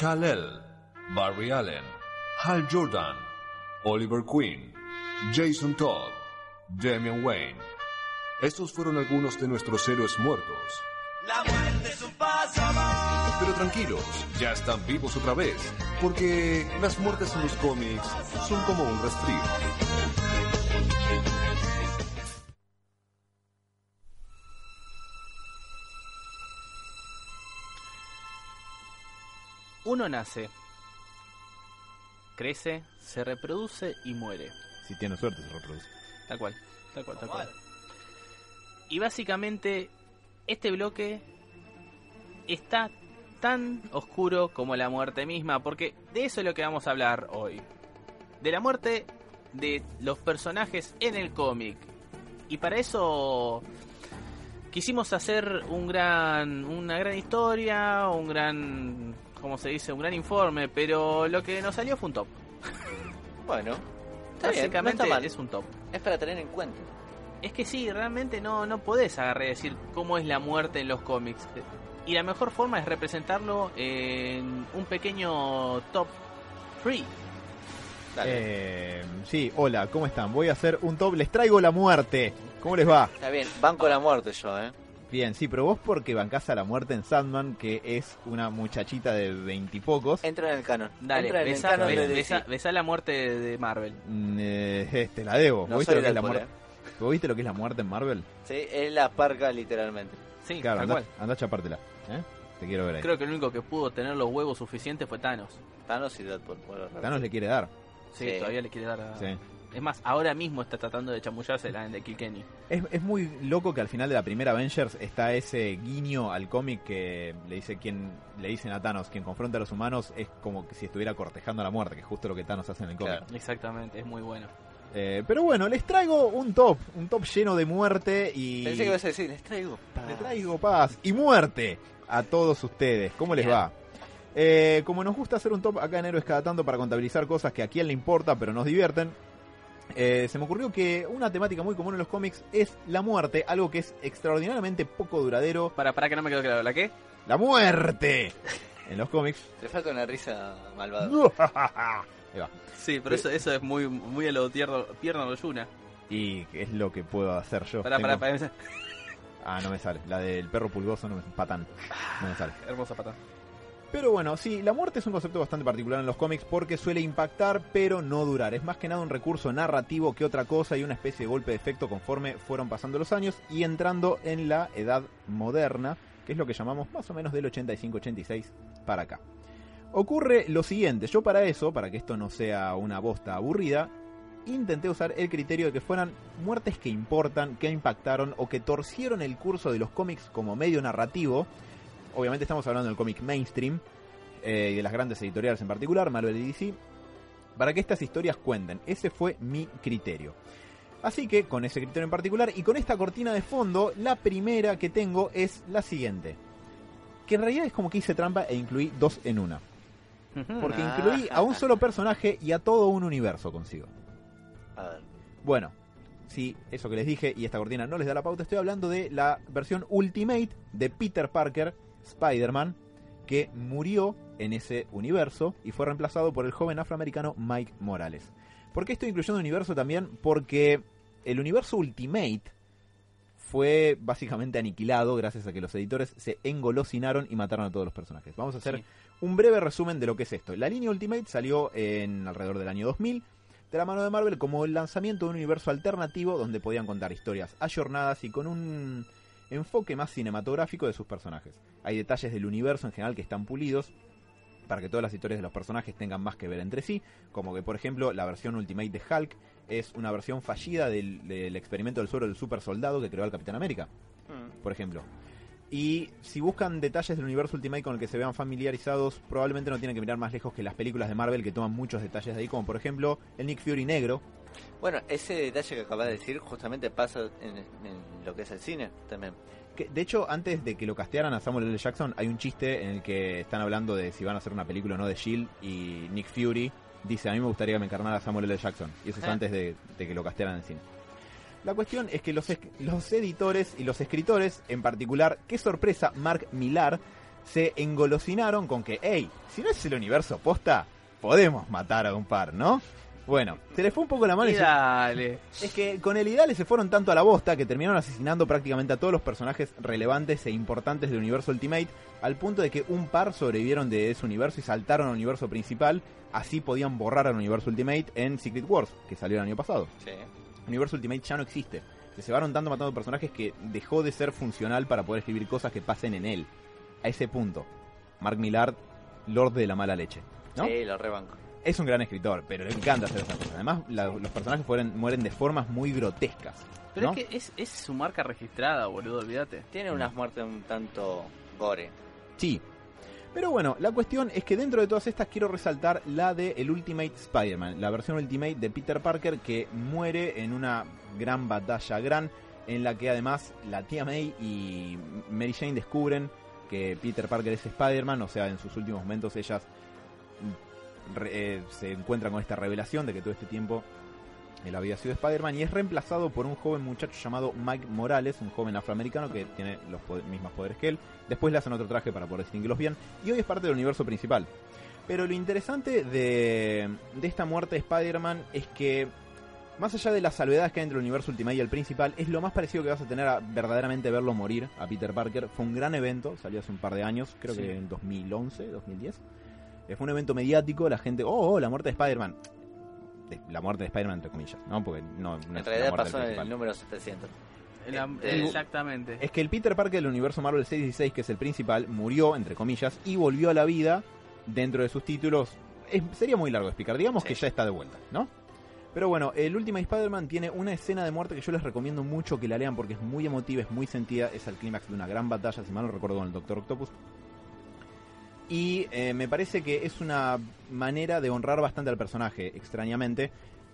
Kal-El, Barry Allen, Hal Jordan, Oliver Queen, Jason Todd, Damian Wayne. Estos fueron algunos de nuestros héroes muertos. La muerte es un paso más. Pero tranquilos, ya están vivos otra vez, porque las muertes en los cómics son como un resfrío. Uno nace, crece, se reproduce y muere. Si tiene suerte se reproduce. Tal cual, tal cual, tal cual. Y básicamente este bloque está tan oscuro como la muerte misma, porque de eso es lo que vamos a hablar hoy. De la muerte de los personajes en el cómic. Y para eso quisimos hacer un gran una gran historia, un gran como se dice, un gran informe, pero lo que nos salió fue un top. Bueno, está bien, no Básicamente está mal. es un top. Es para tener en cuenta. Es que sí, realmente no, no podés agarrar y decir cómo es la muerte en los cómics. Y la mejor forma es representarlo en un pequeño top 3. Eh, sí, hola, ¿cómo están? Voy a hacer un top, les traigo la muerte. ¿Cómo les va? Está bien, banco la muerte yo, ¿eh? Bien, sí, pero vos porque bancás a la muerte en Sandman, que es una muchachita de veintipocos. Entra en el canon. Dale, Entra en el besa, canon be- de besa- DC. besa la muerte de, Marvel. Mm, eh, eh, te la debo. No ¿Vos viste, soy lo que es la muerte? ¿Vos viste lo que es la muerte en Marvel? Sí, es la parca literalmente. Sí, Claro, cual. andá a chapártela. ¿eh? Te quiero ver ahí. Creo que el único que pudo tener los huevos suficientes fue Thanos. Thanos y Deadpool. bueno, Thanos le quiere dar. Sí, Sí. todavía le quiere dar a... Sí. Es más, ahora mismo está tratando de chamullarse la de Kilkenny. Es, es muy loco que al final de la primera Avengers está ese guiño al cómic que le dice quien le dicen a Thanos, quien confronta a los humanos es como que si estuviera cortejando a la muerte, que es justo lo que Thanos hace en el cómic. Claro. Exactamente, es muy bueno. Eh, pero bueno, les traigo un top, un top lleno de muerte y Pensé que ibas a decir, les traigo paz. le traigo paz y muerte a todos ustedes. ¿Cómo les Bien. va? Eh, como nos gusta hacer un top acá en Héroes cada tanto para contabilizar cosas que a quién le importa pero nos divierten, eh, se me ocurrió que una temática muy común en los cómics es la muerte, algo que es extraordinariamente poco duradero. Para, para que no me quedó claro, ¿la qué? ¡La muerte! En los cómics. Te falta una risa malvada. Ahí va. Sí, pero eso, eso es muy, muy a lo tierno, tierno de Yuna. Y es lo que puedo hacer yo. Pará, pará, Tengo- pará. Ah, no me sale. La del perro pulgoso no me patán. No me sale. Hermosa pata. Pero bueno, sí, la muerte es un concepto bastante particular en los cómics porque suele impactar pero no durar. Es más que nada un recurso narrativo que otra cosa y una especie de golpe de efecto conforme fueron pasando los años y entrando en la edad moderna, que es lo que llamamos más o menos del 85-86 para acá. Ocurre lo siguiente, yo para eso, para que esto no sea una bosta aburrida, intenté usar el criterio de que fueran muertes que importan, que impactaron o que torcieron el curso de los cómics como medio narrativo. Obviamente estamos hablando del cómic mainstream eh, y de las grandes editoriales en particular, Marvel y DC, para que estas historias cuenten. Ese fue mi criterio. Así que con ese criterio en particular y con esta cortina de fondo, la primera que tengo es la siguiente. Que en realidad es como que hice trampa e incluí dos en una. Porque incluí a un solo personaje y a todo un universo consigo. Bueno, sí, eso que les dije y esta cortina no les da la pauta, estoy hablando de la versión Ultimate de Peter Parker, Spider-Man, que murió en ese universo y fue reemplazado por el joven afroamericano Mike Morales. ¿Por qué estoy incluyendo universo también? Porque el universo Ultimate fue básicamente aniquilado gracias a que los editores se engolosinaron y mataron a todos los personajes. Vamos a hacer Sí. un breve resumen de lo que es esto. La línea Ultimate salió en alrededor del año 2000 de la mano de Marvel como el lanzamiento de un universo alternativo donde podían contar historias ayornadas y con un enfoque más cinematográfico de sus personajes. Hay detalles del universo en general que están pulidos para que todas las historias de los personajes tengan más que ver entre sí, como que por ejemplo la versión Ultimate de Hulk es una versión fallida del, del experimento del suero del super soldado que creó el Capitán América Mm. por ejemplo. Y si buscan detalles del universo Ultimate con el que se vean familiarizados, probablemente no tienen que mirar más lejos que las películas de Marvel que toman muchos detalles de ahí, como por ejemplo el Nick Fury negro. Bueno, ese detalle que acabas de decir justamente pasa en, en lo que es el cine también. Que, de hecho, antes de que lo castearan a Samuel L. Jackson, hay un chiste en el que están hablando de si van a hacer una película o no de Shield y Nick Fury dice, a mí me gustaría que me encarnara Samuel L. Jackson. Y eso es Ah. antes de, de que lo castearan en cine. La cuestión es que los editores y los escritores, en particular, qué sorpresa, Mark Millar, se engolosinaron con que, hey, si no es el universo posta, podemos matar a un par, ¿no? Bueno, se les fue un poco la mano y dale. es que con el Idale se fueron tanto a la bosta que terminaron asesinando prácticamente a todos los personajes relevantes e importantes del universo Ultimate, al punto de que un par sobrevivieron de ese universo y saltaron al universo principal, así podían borrar al universo Ultimate en Secret Wars, que salió el año pasado. Sí. El universo Ultimate ya no existe. Se cebaron tanto matando personajes que dejó de ser funcional para poder escribir cosas que pasen en él. A ese punto, Mark Millar, Lord de la mala leche. ¿no? Sí, lo rebanco. Es un gran escritor, pero le encanta hacer esas cosas. Además, la- los personajes mueren de formas muy grotescas. Pero ¿no? es que es, es su marca registrada, boludo, olvídate. Tiene unas muertes un tanto gore. Sí. Pero bueno, la cuestión es que dentro de todas estas quiero resaltar la de el Ultimate Spider-Man, la versión Ultimate de Peter Parker que muere en una gran batalla gran en la que además la tía May y Mary Jane descubren que Peter Parker es Spider-Man, o sea, en sus últimos momentos ellas re- eh, se encuentran con esta revelación de que todo este tiempo él había sido Spider-Man y es reemplazado por un joven muchacho llamado Mike Morales, un joven afroamericano que tiene los mismos poderes que él. Después le hacen otro traje para poder distinguirlos bien y hoy es parte del universo principal. Pero lo interesante de, de esta muerte de Spider-Man es que, más allá de las salvedades que hay entre el universo Ultimate y el principal, es lo más parecido que vas a tener a verdaderamente verlo morir a Peter Parker. Fue un gran evento, salió hace un par de años, creo Sí. que en 2011, 2010. Fue un evento mediático, la gente, oh, oh, la muerte de Spider-Man. De- La muerte de Spider-Man, entre comillas, ¿no? Porque no, no es En la realidad pasó en el número 700. La- Eh, exactamente. Es que el Peter Parker del universo Marvel 616, que es el principal, murió, entre comillas, y volvió a la vida dentro de sus títulos. Es- sería muy largo de explicar, digamos Sí. que ya está de vuelta, ¿no? Pero bueno, el Ultimate Spider-Man tiene una escena de muerte que yo les recomiendo mucho que la lean porque es muy emotiva, es muy sentida, es el clímax de una gran batalla, si mal no recuerdo, con el Doctor Octopus. Y eh, me parece que es una manera de honrar bastante al personaje, extrañamente.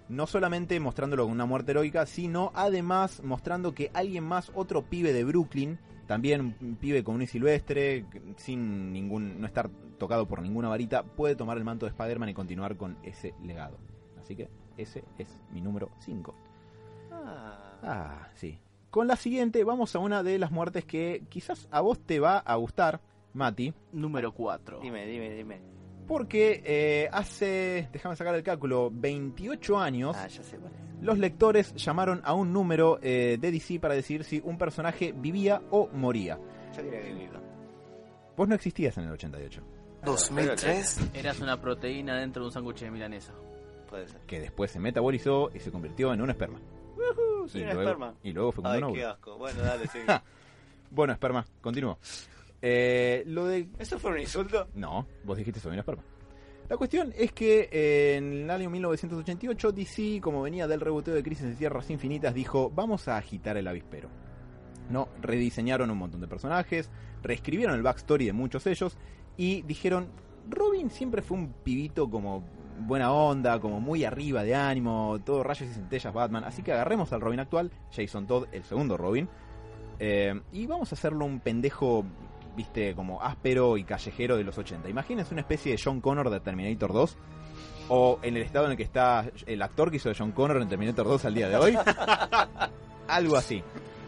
No solamente mostrándolo con una muerte heroica, sino además mostrando que alguien más, otro pibe de Brooklyn, también un pibe común y silvestre, sin ningún, no estar tocado por ninguna varita, puede tomar el manto de Spider-Man y continuar con ese legado. Así que ese es mi número 5. Ah, Ah, sí. Con la siguiente vamos a una de las muertes que quizás a vos te va a gustar, Mati, Número 4. dime, dime, dime. porque eh, hace, déjame sacar el cálculo, 28 años, Ah, ya sé cuál es. los lectores llamaron a un número eh, de DC para decidir si un personaje vivía o moría. Yo quería que. Vos no existías en el 88, 2003. Eras una proteína dentro de un sándwich de milanesa. Puede ser. que después se metabolizó y se convirtió en un esperma. soy y, un luego, esperma. y luego fue como Ay, un qué asco. Bueno, dale, sigue. Bueno, esperma, continúo. Eh, lo de ¿Eso fue un insulto? No, vos dijiste soy un esperma. La cuestión es que eh, en el año 1988 DC, como venía del reboteo de Crisis en Tierras Infinitas, dijo, vamos a agitar el avispero. No, rediseñaron un montón de personajes, reescribieron el backstory de muchos de ellos y dijeron, Robin siempre fue un pibito como buena onda, como muy arriba de ánimo, todo rayos y centellas Batman, así que agarremos al Robin actual, Jason Todd, el segundo Robin, eh, y vamos a hacerlo un pendejo, viste, como áspero y callejero de los 80. Imagínense una especie de John Connor de Terminator 2. O en el estado en el que está el actor que hizo de John Connor en Terminator 2 al día de hoy. Algo así.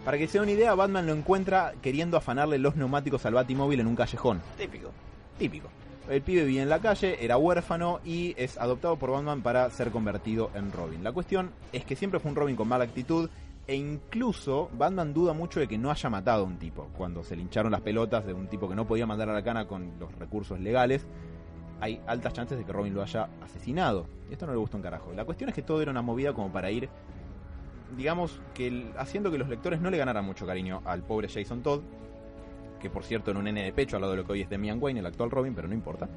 Para que se den una idea, Batman lo encuentra queriendo afanarle los neumáticos al Batimóvil en un callejón. Típico. Típico. El pibe vivía en la calle, era huérfano y es adoptado por Batman para ser convertido en Robin. La cuestión es que siempre fue un Robin con mala actitud e incluso Batman duda mucho de que no haya matado a un tipo. Cuando se lincharon las pelotas de un tipo que no podía mandar a la cana con los recursos legales, hay altas chances de que Robin lo haya asesinado. Y esto no le gusta un carajo. La cuestión es que todo era una movida como para ir, digamos, que haciendo que los lectores no le ganaran mucho cariño al pobre Jason Todd, que por cierto era un nene de pecho al lado de lo que hoy es Damian Wayne, el actual Robin, pero no importa.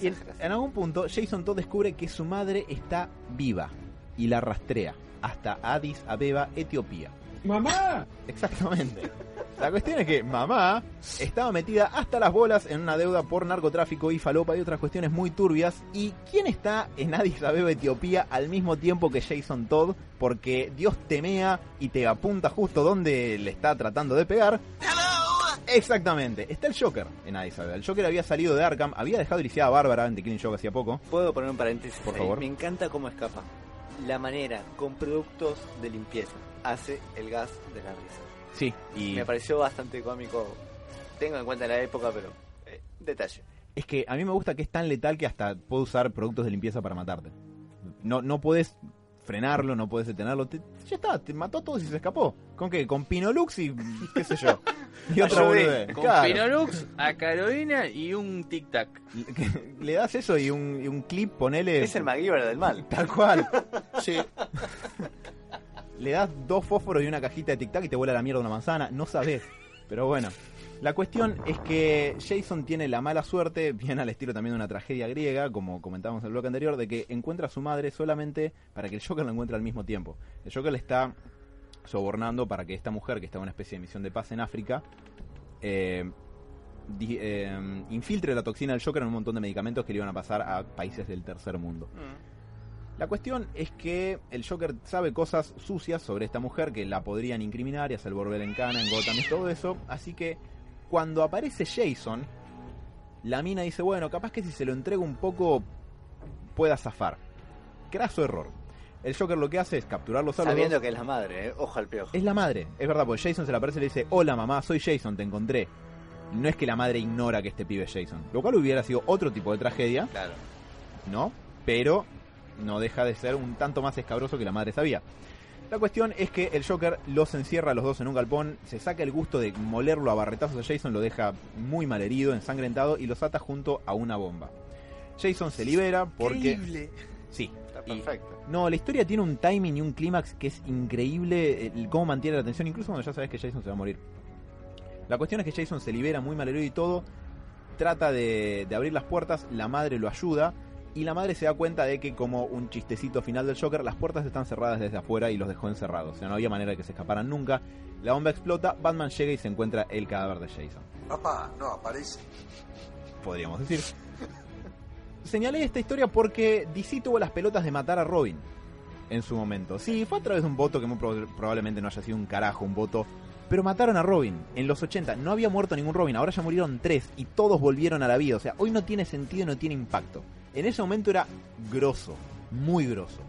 Y en algún punto, Jason Todd descubre que su madre está viva y la rastrea hasta Addis Abeba, Etiopía. ¡Mamá! Exactamente. La cuestión es que mamá estaba metida hasta las bolas en una deuda por narcotráfico y falopa y otras cuestiones muy turbias. ¿Y quién está en Addis Abeba, Etiopía, al mismo tiempo que Jason Todd? Porque Dios temea y te apunta justo donde le está tratando de pegar. Exactamente, está el Joker en Addis Abeba. El Joker había salido de Arkham, había dejado iriciada a Bárbara en The Killing Joke hacía poco. Puedo poner un paréntesis Por ahí? favor. Me encanta cómo escapa. La manera, con productos de limpieza, hace el gas de la risa. Sí, y Me pareció bastante cómico. Tengo en cuenta la época, pero eh, detalle. es que a mí me gusta que es tan letal que hasta puede usar productos de limpieza para matarte. No, no puedes frenarlo, no puedes detenerlo. te- ya está, te mató a todos y se escapó. ¿Con qué? Con Pinolux y qué sé yo. Y otra Ayudé. Con Claro. Pinolux, a Carolina y un tic tac. Le- Le das eso y un, y un clip, ponele. Es el MacGyver del mal. Tal cual. Sí. Le das dos fósforos y una cajita de tic tac y te vuela la mierda una manzana. No sabes. Pero bueno. La cuestión es que Jason tiene la mala suerte, bien al estilo también de una tragedia griega, como comentábamos en el bloque anterior, de que encuentra a su madre solamente para que el Joker la encuentre al mismo tiempo. El Joker le está sobornando para que esta mujer, que está en una especie de misión de paz en África, eh, di- eh, infiltre la toxina del Joker en un montón de medicamentos que le iban a pasar a países del tercer mundo. La cuestión es que el Joker sabe cosas sucias sobre esta mujer que la podrían incriminar y hacer volver en cana, en Gotham y todo eso. Así que cuando aparece Jason, la mina dice, bueno, capaz que si se lo entrego un poco pueda zafar. Craso error. El Joker lo que hace es capturarlos a Sabiendo que es la madre, eh. ojo al piojo. Es la madre, es verdad, porque Jason se le aparece y le dice, hola mamá, soy Jason, te encontré. No es que la madre ignora que este pibe es Jason. Lo cual hubiera sido otro tipo de tragedia, Claro. ¿no? Pero no deja de ser un tanto más escabroso que la madre sabía. La cuestión es que el Joker los encierra a los dos en un galpón, se saca el gusto de molerlo a barretazos a Jason, lo deja muy mal herido, ensangrentado y los ata junto a una bomba. Jason se libera porque... Increíble. Sí. Está y- perfecto. no, la historia tiene un timing y un clímax que es increíble, el cómo mantiene la atención, incluso cuando ya sabes que Jason se va a morir. La cuestión es que Jason se libera muy mal herido y todo, trata de, de abrir las puertas, la madre lo ayuda y la madre se da cuenta de que como un chistecito final del Joker, las puertas están cerradas desde afuera y los dejó encerrados, o sea, no había manera de que se escaparan nunca. La bomba explota, Batman llega y se encuentra el cadáver de Jason Papá, no aparece. podríamos decir. Señalé esta historia porque DC tuvo las pelotas de matar a Robin en su momento. Sí, fue a través de un voto que muy prob- probablemente no haya sido un carajo, un voto. Pero mataron a Robin en los 80. No había muerto ningún Robin, ahora ya murieron tres y todos volvieron a la vida. O sea, hoy no tiene sentido y no tiene impacto. En ese momento era grosso, muy grosso.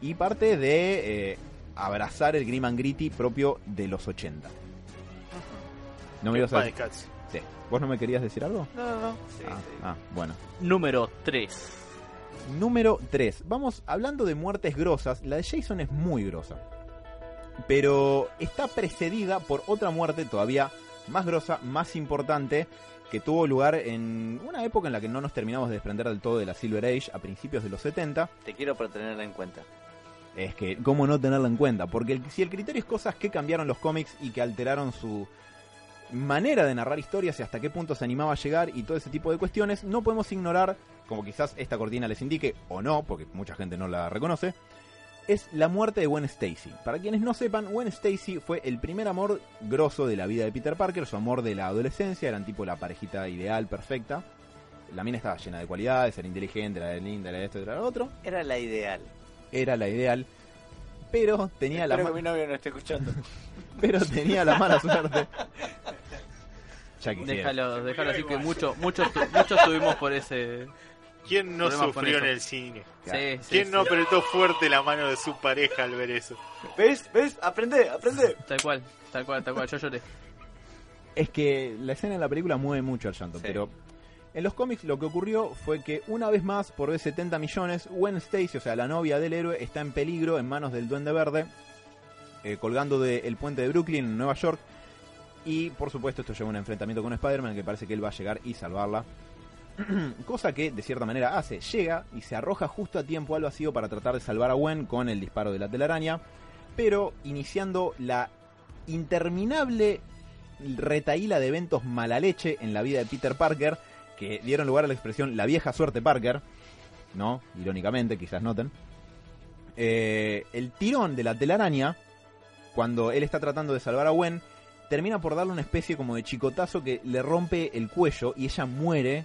Y parte de eh, abrazar el Grim and Gritty propio de los 80. No me ibas a decir. Sí. ¿Vos no me querías decir algo? No, no, no. Sí, Ah, sí. ah, bueno. Número 3. Número 3. Vamos hablando de muertes grosas. La de Jason es muy grosa. Pero está precedida por otra muerte todavía más grosa, más importante, que tuvo lugar en una época en la que no nos terminamos de desprender del todo de la Silver Age, a principios de los 70. Te quiero por tenerla en cuenta. Es que, ¿cómo no tenerla en cuenta? Porque el- si el criterio es cosas que cambiaron los cómics y que alteraron su manera de narrar historias y hasta qué punto se animaba a llegar y todo ese tipo de cuestiones, no podemos ignorar, como quizás esta cortina les indique, o no, porque mucha gente no la reconoce, es la muerte de Gwen Stacy. Para quienes no sepan, Gwen Stacy fue el primer amor grosso de la vida de Peter Parker, su amor de la adolescencia, eran tipo la parejita ideal, perfecta. La mina estaba llena de cualidades, era inteligente, era linda, era esto, era lo otro Era la ideal. era la ideal, pero tenía la Espero ma- que mi novio no esté escuchando. pero tenía la mala suerte. Ya. Déjalo, déjalo así que mucho, muchos, muchos tuvimos por ese. ¿Quién no sufrió en el cine? Sí, ¿Quién sí. no apretó fuerte la mano de su pareja al ver eso? ¿Ves? ¿Ves? Aprende, aprende. Tal cual, tal cual, tal cual. Yo lloré. Es que la escena en la película mueve mucho al llanto, Sí. pero en los cómics lo que ocurrió fue que una vez más, por vez 70 millones, Gwen Stacy, o sea, la novia del héroe, está en peligro en manos del Duende Verde, eh, colgando del puente de Brooklyn en Nueva York. Y por supuesto esto lleva a un enfrentamiento con Spider-Man que parece que él va a llegar y salvarla. Cosa que de cierta manera hace, llega y se arroja justo a tiempo al vacío para tratar de salvar a Gwen con el disparo de la telaraña, pero iniciando la interminable retaíla de eventos mala leche en la vida de Peter Parker que dieron lugar a la expresión la vieja suerte Parker, ¿no? Irónicamente, quizás noten. Eh, el tirón de la telaraña, cuando él está tratando de salvar a Gwen, termina por darle una especie como de chicotazo que le rompe el cuello y ella muere,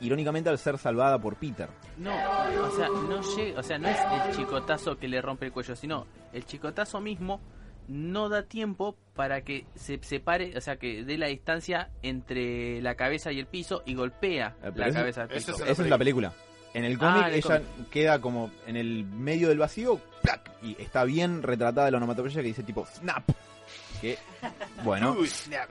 irónicamente al ser salvada por Peter. No, o sea, no llega, o sea, no es el chicotazo que le rompe el cuello, sino el chicotazo mismo no da tiempo para que se separe, o sea, que dé la distancia entre la cabeza y el piso y golpea Eh, pero la eso- cabeza al piso. es Esa es la película. En el cómic Ah, el ella queda como en el medio del vacío, ¡plac! y está bien retratada la onomatopeya que dice tipo snap. Que, bueno, Uy, snap.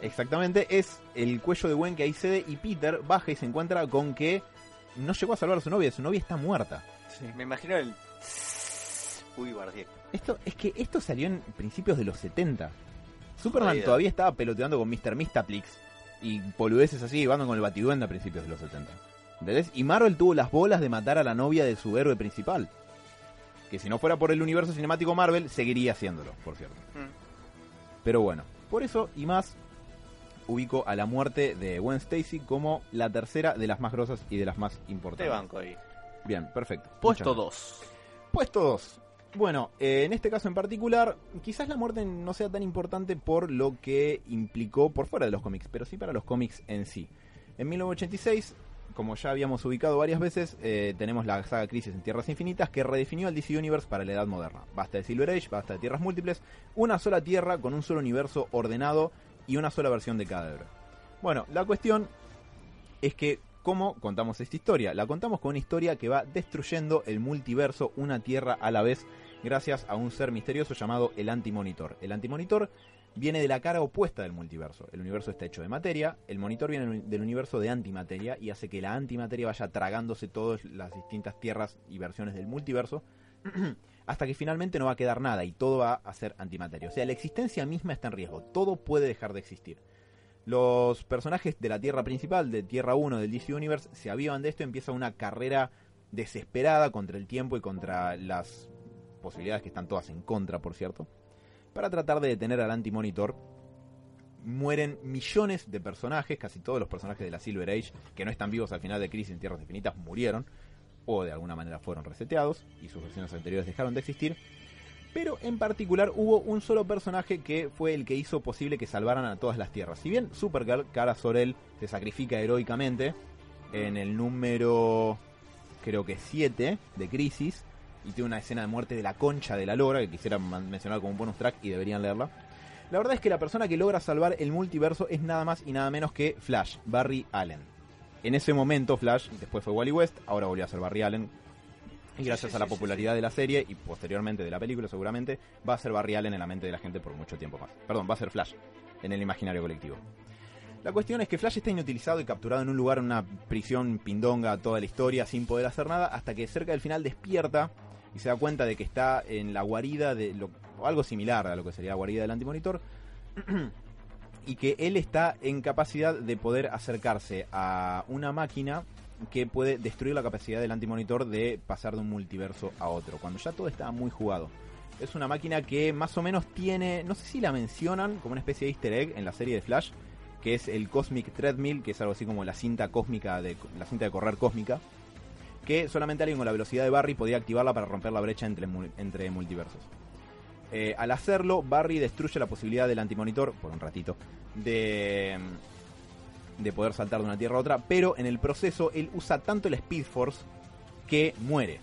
Exactamente es el cuello de Gwen que ahí cede y Peter baja y se encuentra con que no llegó a salvar a su novia, su novia está muerta. Me imagino el. Uy, guardián. Esto es que esto salió en principios de los 70. Superman todavía estaba peloteando con Mr. Mistaplix y boludeces así, jugando con el batiduende a principios de los 70. ¿Entendés? Y Marvel tuvo las bolas de matar a la novia de su héroe principal. Que si no fuera por el universo cinemático Marvel, seguiría haciéndolo, por cierto. Mm. Pero bueno, por eso y más, ubico a la muerte de Gwen Stacy como la tercera de las más grosas y de las más Te importantes. banco ahí. Bien, perfecto. Puesto Muchas 2. Puesto 2. Bueno, eh, en este caso en particular, quizás la muerte no sea tan importante por lo que implicó por fuera de los cómics, pero sí para los cómics en sí. En 1986, como ya habíamos ubicado varias veces, eh, tenemos la saga Crisis en Tierras Infinitas que redefinió el DC Universe para la edad moderna. Basta de Silver Age, basta de tierras múltiples, una sola tierra con un solo universo ordenado y una sola versión de cada. Bueno, la cuestión es que cómo contamos esta historia. La contamos con una historia que va destruyendo el multiverso una tierra a la vez gracias a un ser misterioso llamado el Antimonitor. El Antimonitor viene de la cara opuesta del multiverso. El universo está hecho de materia, el monitor viene del universo de antimateria y hace que la antimateria vaya tragándose todas las distintas tierras y versiones del multiverso hasta que finalmente no va a quedar nada y todo va a ser antimateria. O sea, la existencia misma está en riesgo, todo puede dejar de existir. Los personajes de la Tierra principal, de Tierra 1 del DC Universe, se avivan de esto empieza una carrera desesperada contra el tiempo y contra las posibilidades que están todas en contra, por cierto, para tratar de detener al antimonitor. Mueren millones de personajes, casi todos los personajes de la Silver Age, que no están vivos al final de Crisis en Tierras Infinitas, murieron, o de alguna manera fueron reseteados, y sus versiones anteriores dejaron de existir. Pero en particular hubo un solo personaje que fue el que hizo posible que salvaran a todas las tierras. Si bien Supergirl, Kara Sorel, se sacrifica heroicamente en el número, creo que 7 de Crisis, y tiene una escena de muerte de la concha de la lora, que quisiera mencionar como un bonus track y deberían leerla. La verdad es que la persona que logra salvar el multiverso es nada más y nada menos que Flash, Barry Allen. En ese momento Flash, después fue Wally West, ahora volvió a ser Barry Allen. Y gracias a la popularidad de la serie y posteriormente de la película seguramente, va a ser Barry Allen en la mente de la gente por mucho tiempo más. Perdón, va a ser Flash en el imaginario colectivo. La cuestión es que Flash está inutilizado y capturado en un lugar, en una prisión pindonga toda la historia, sin poder hacer nada, hasta que cerca del final despierta y se da cuenta de que está en la guarida de lo, o algo similar a lo que sería la guarida del antimonitor, y que él está en capacidad de poder acercarse a una máquina que puede destruir la capacidad del antimonitor de pasar de un multiverso a otro, cuando ya todo está muy jugado. Es una máquina que más o menos tiene, no sé si la mencionan como una especie de easter egg en la serie de Flash, que es el Cosmic Treadmill, que es algo así como la cinta cósmica de la cinta de correr cósmica, que solamente alguien con la velocidad de Barry podía activarla para romper la brecha entre, mul- entre multiversos. Eh, al hacerlo, Barry destruye la posibilidad del antimonitor, por un ratito, de, de poder saltar de una tierra a otra, pero en el proceso él usa tanto el Speed Force que muere.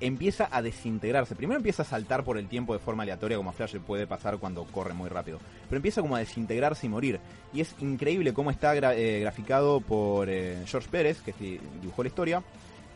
Empieza a desintegrarse. Primero empieza a saltar por el tiempo de forma aleatoria, como a Flash puede pasar cuando corre muy rápido. Pero empieza como a desintegrarse y morir. Y es increíble cómo está eh, graficado por eh, George Pérez, que dibujó la historia.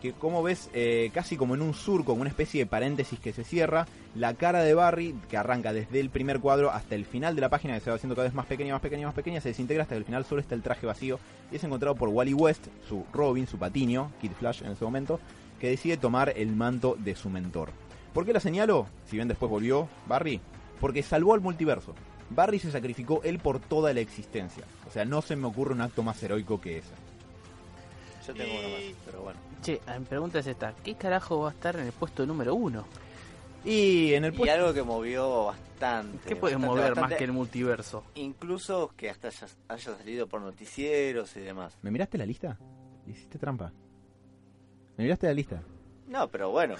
Que como ves, eh, casi como en un surco, una especie de paréntesis que se cierra, la cara de Barry, que arranca desde el primer cuadro hasta el final de la página, que se va haciendo cada vez más pequeña, más pequeña, más pequeña, se desintegra hasta que al final solo está el traje vacío. Y es encontrado por Wally West, su Robin, su patiño, Kid Flash en ese momento, que decide tomar el manto de su mentor. ¿Por qué la señalo? Si bien después volvió Barry, porque salvó al multiverso. Barry se sacrificó él por toda la existencia. O sea, no se me ocurre un acto más heroico que ese. Yo tengo uno más, Y- pero bueno. Che, mi pregunta es esta: ¿qué carajo va a estar en el puesto número uno? Y en el Y puesto... algo que movió bastante. ¿Qué puede bastante, mover más que el multiverso? Incluso que hasta haya, haya salido por noticieros y demás. ¿Me miraste la lista? Hiciste trampa. ¿Me miraste la lista? No, pero bueno.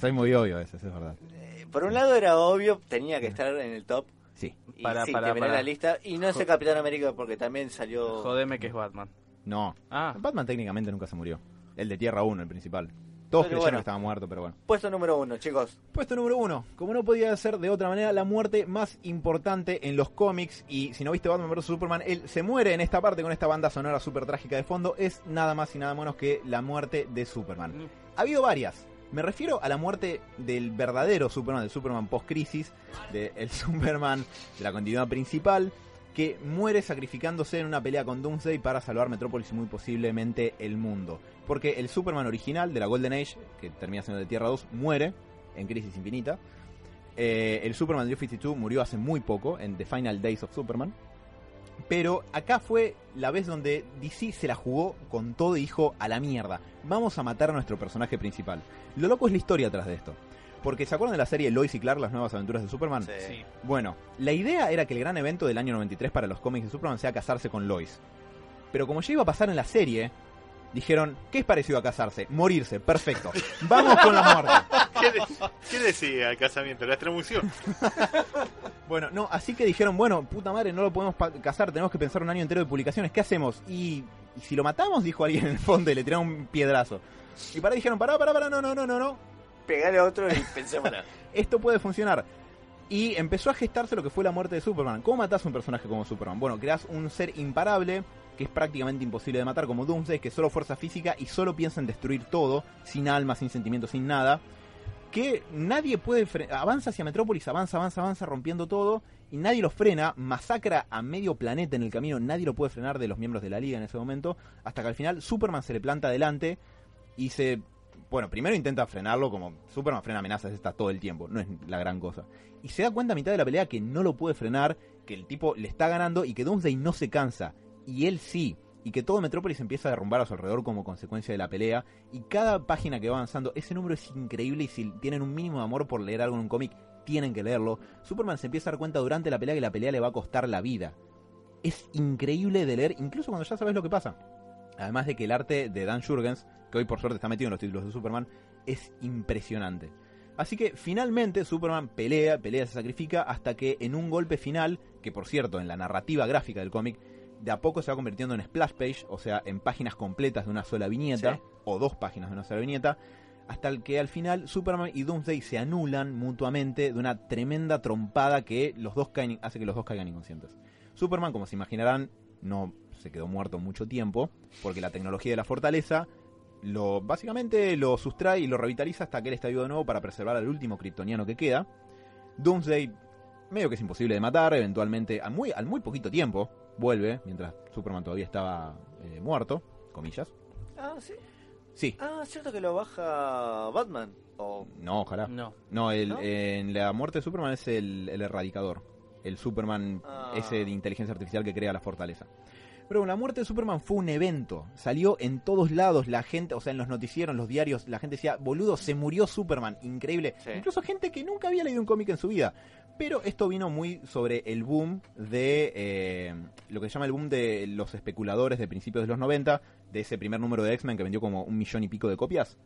Soy muy obvio eso, eso es verdad. eh, por un lado era obvio, tenía que estar en el top. Sí. Y Para- sí, para- para. la lista. Y no es el Capitán América porque también salió. Jodeme que es Batman. No. Ah, Batman técnicamente nunca se murió. El de Tierra 1, el principal. Todos Pero creyeron bueno. que estaba muerto, pero bueno. Puesto número uno, chicos. Puesto número uno, como no podía ser de otra manera, la muerte más importante en los cómics. Y si no viste Batman vs Superman, él se muere en esta parte con esta banda sonora súper trágica de fondo. Es nada más y nada menos que la muerte de Superman. Mm. Ha habido varias. Me refiero a la muerte del verdadero Superman, del Superman post-crisis, del Superman de la continuidad principal, que muere sacrificándose en una pelea con Doomsday para salvar Metrópolis y muy posiblemente el mundo. Porque el Superman original de la Golden Age, que termina siendo de Tierra 2, muere en Crisis Infinita. Eh, el Superman de New 52 murió hace muy poco, en The Final Days of Superman. Pero acá fue la vez donde DC se la jugó con todo y dijo a la mierda. Vamos a matar a nuestro personaje principal. Lo loco es la historia atrás de esto. Porque ¿se acuerdan de la serie Lois y Clark, las nuevas aventuras de Superman? Sí. sí. Bueno, la idea era que el gran evento del año 93 para los cómics de Superman sea casarse con Lois. Pero como ya iba a pasar en la serie, dijeron, ¿qué es parecido a casarse? Morirse, perfecto. Vamos con la muerte. ¿Qué, de- qué decía el casamiento? La extremoción. Bueno, no, así que dijeron, bueno, puta madre, no lo podemos casar, tenemos que pensar un año entero de publicaciones, ¿qué hacemos? Y, y si lo matamos, dijo alguien en el fondo y le tiraron un piedrazo. Y para dijeron, pará, pará, pará, no, no, no, no, no. Pegale a otro y pensémosla. esto puede funcionar. Y empezó a gestarse lo que fue la muerte de Superman. ¿Cómo matás a un personaje como Superman? Bueno, creas un ser imparable, que es prácticamente imposible de matar, como Doomsday, que solo fuerza física y solo piensa en destruir todo, sin alma, sin sentimientos, sin nada. Que nadie puede avanza hacia Metrópolis, avanza, avanza, avanza, rompiendo todo, y nadie lo frena, masacra a medio planeta en el camino, nadie lo puede frenar de los miembros de la liga en ese momento, hasta que al final Superman se le planta adelante y se bueno, primero intenta frenarlo como Superman frena amenazas está todo el tiempo, no es la gran cosa. Y se da cuenta a mitad de la pelea que no lo puede frenar, que el tipo le está ganando y que Doomsday no se cansa. Y él sí. Y que todo Metrópolis empieza a derrumbar a su alrededor como consecuencia de la pelea. Y cada página que va avanzando, ese número es increíble y si tienen un mínimo amor por leer algo en un cómic, tienen que leerlo. Superman se empieza a dar cuenta durante la pelea que la pelea le va a costar la vida. Es increíble de leer, incluso cuando ya sabes lo que pasa. Además de que el arte de Dan Jurgens, que hoy por suerte está metido en los títulos de Superman, es impresionante. Así que finalmente Superman pelea, pelea, se sacrifica hasta que en un golpe final, que por cierto en la narrativa gráfica del cómic, de a poco se va convirtiendo en splash page, o sea, en páginas completas de una sola viñeta, Sí. o dos páginas de una sola viñeta, hasta el que al final Superman y Doomsday se anulan mutuamente de una tremenda trompada que los dos caen, hace que los dos caigan inconscientes. Superman, como se imaginarán, no se quedó muerto mucho tiempo, porque la tecnología de la fortaleza lo básicamente lo sustrae y lo revitaliza hasta que él está vivo de nuevo para preservar al último kryptoniano que queda. Doomsday, medio que es imposible de matar, eventualmente, al muy, al muy poquito tiempo, vuelve, mientras Superman todavía estaba eh, muerto, comillas. Ah, sí. Sí, Ah, cierto que lo baja Batman. O no, ojalá. No. No, el, ¿No? en la muerte de Superman es el, el erradicador. El Superman Ah. ese de inteligencia artificial que crea la fortaleza. Pero bueno, la muerte de Superman fue un evento. Salió en todos lados la gente, o sea, en los noticieros, en los diarios, la gente decía, boludo, se murió Superman. Increíble. Sí. Incluso gente que nunca había leído un cómic en su vida. Pero esto vino muy sobre el boom de eh, lo que se llama el boom de los especuladores de principios de los 90, de ese primer número de X-Men que vendió como un millón y pico de copias.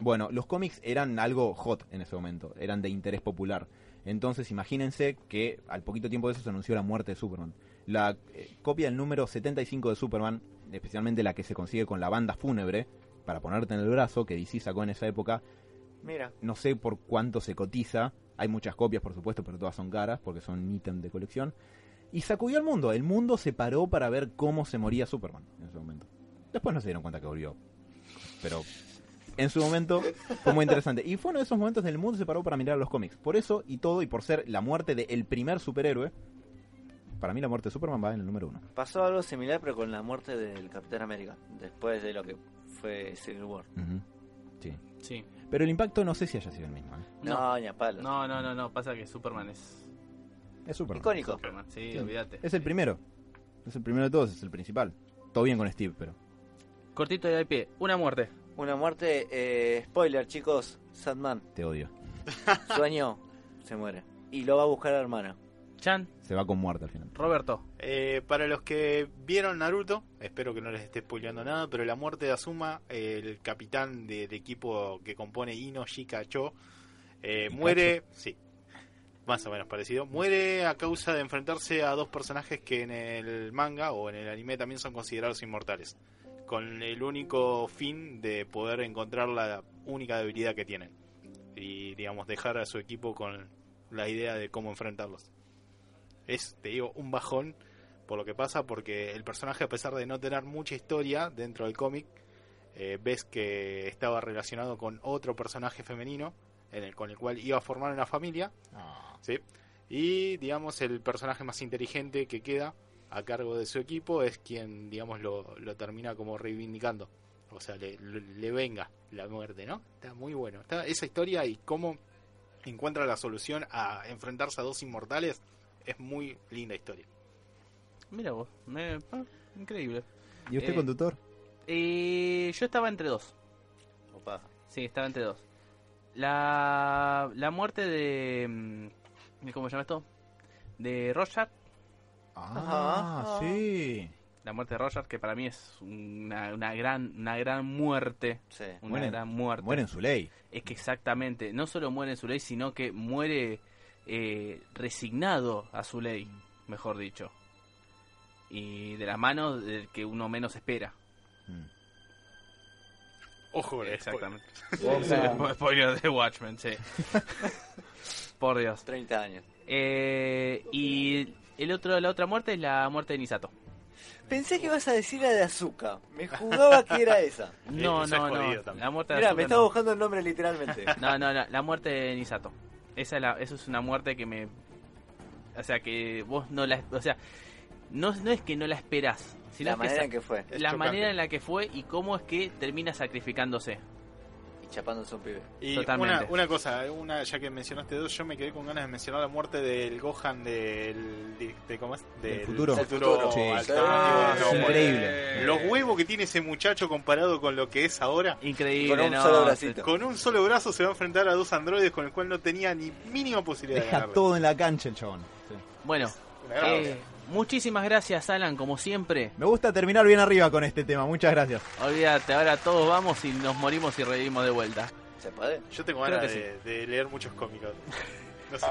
Bueno, los cómics eran algo hot en ese momento, eran de interés popular. Entonces imagínense que al poquito tiempo de eso se anunció la muerte de Superman. La eh, copia del número 75 de Superman, especialmente la que se consigue con la banda fúnebre, para ponerte en el brazo, que DC sacó en esa época, mira, no sé por cuánto se cotiza. Hay muchas copias, por supuesto, pero todas son caras porque son ítem de colección. Y sacudió al mundo. El mundo se paró para ver cómo se moría Superman en ese momento. Después no se dieron cuenta que volvió. Pero en su momento fue muy interesante. Y fue uno de esos momentos en el mundo se paró para mirar los cómics. Por eso y todo, y por ser la muerte del primer superhéroe, para mí la muerte de Superman va en el número uno. pasó algo similar pero con la muerte del Capitán América. Después de lo que fue Civil War. Sí. Sí. Pero el impacto no sé si haya sido el mismo. ¿eh? No, No. ni a palos. No, no, no, no. Pasa que Superman es. Es Superman. Icónico. Superman, sí, Sí. olvídate. Es el primero. Es el primero de todos, es el principal. Todo bien con Steve, pero. Cortito de pie. Una muerte. Una muerte, eh, spoiler chicos, Sandman, Te odio. sueño, se muere. Y lo va a buscar a la hermana. Chan, Se va con muerte al final. Roberto. Eh, para los que vieron Naruto, espero que no les esté spoileando nada, pero la muerte de Asuma, el capitán del equipo que compone Ino Shika Cho, eh, muere, sí, más o menos parecido. Muere a causa de enfrentarse a dos personajes que en el manga o en el anime también son considerados inmortales. Con el único fin de poder encontrar la única debilidad que tienen. Y, digamos, dejar a su equipo con la idea de cómo enfrentarlos. Es, te digo, un bajón por lo que pasa, porque el personaje, a pesar de no tener mucha historia dentro del cómic, eh, ves que estaba relacionado con otro personaje femenino en el, con el cual iba a formar una familia. ¿sí? Y, digamos, el personaje más inteligente que queda a cargo de su equipo es quien, digamos, lo, lo termina como reivindicando. O sea, le, le- le venga la muerte, ¿no? Está muy bueno. Está esa historia y cómo encuentra la solución a enfrentarse a dos inmortales es muy linda historia. Mira vos, me- ah, increíble. ¿Y usted, Eh, conductor? Eh, yo estaba entre dos. Opa. Sí, estaba entre dos. La, la muerte de... mm, ¿Cómo se llama esto? De Rorschach. Ah, Ajá. sí. La muerte de Rorschach, que para mí es una, una gran una gran muerte. Sí. Una Mueren- gran muerte. Muere en su ley. Es que exactamente, no solo muere en su ley, sino que muere eh, resignado a su ley, mejor dicho. Y de la mano del que uno menos espera. Mm. Ojo, Exactamente. Opa. Spoiler de Watchmen, sí. Por Dios. 30 años. Eh, y el otro, la otra muerte es la muerte de Nisato. Pensé que ibas a decir la de Azúcar. Me jugaba que era esa. No, no, no. La muerte de Mira, me no. estaba buscando el nombre literalmente. No, no, la, la muerte de Nisato. Esa es la, eso es una muerte que me. O sea, que vos no la. O sea, no, no es que no la esperás, sino la manera en que fue. La chocante. manera en la que fue y cómo es que termina sacrificándose. Y chapándose un pibe. Y Totalmente. una, una cosa, una ya que mencionaste dos, yo me quedé con ganas de mencionar la muerte del Gohan del, de, de- ¿cómo es? Del futuro. Del futuro. Sí. Ah, No, sí. Increíble. Los huevos que tiene ese muchacho comparado con lo que es ahora. Increíble, Con un ¿no? solo bracito. Con un solo brazo se va a enfrentar a dos androides con el cual no tenía ni mínima posibilidad de Deja ganarle. todo en la cancha el chabón. Sí. Bueno, eh, muchísimas gracias, Alan, como siempre. Me gusta terminar bien arriba con este tema. Muchas gracias. Olvídate, ahora todos vamos y nos morimos y revivimos de vuelta. ¿Se puede? Yo tengo Creo ganas de, de leer muchos cómicos. No sé.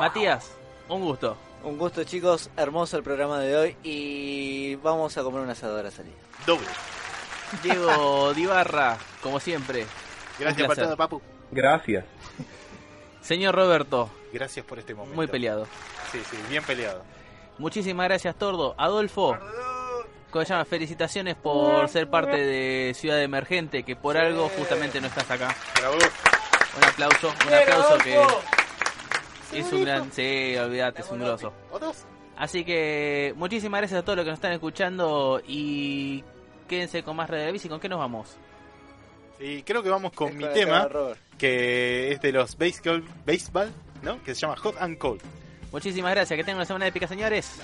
Matías, un gusto. Un gusto, chicos. Hermoso el programa de hoy. Y vamos a comer un asado a la salida. Doble. Diego Dibarra, como siempre. Gracias por todo, Papu. Gracias. Señor Roberto, Gracias por este momento. muy peleado. Sí, sí, bien peleado. Muchísimas gracias, Tordo. Adolfo, ¿cómo se llama? Felicitaciones por ser parte de Ciudad Emergente, que por algo justamente no estás acá. Bravo. Un aplauso, un aplauso que es un gran... Sí, olvídate, es un grosso. ¿Otros? Así que muchísimas gracias a todos los que nos están escuchando y quédense con más Radio de Bici. ¿Con qué nos vamos? Y creo que vamos con mi tema, que es de los baseball, baseball, ¿no? Que se llama Hot and Cold. Muchísimas gracias, que tengan una semana épica, señores.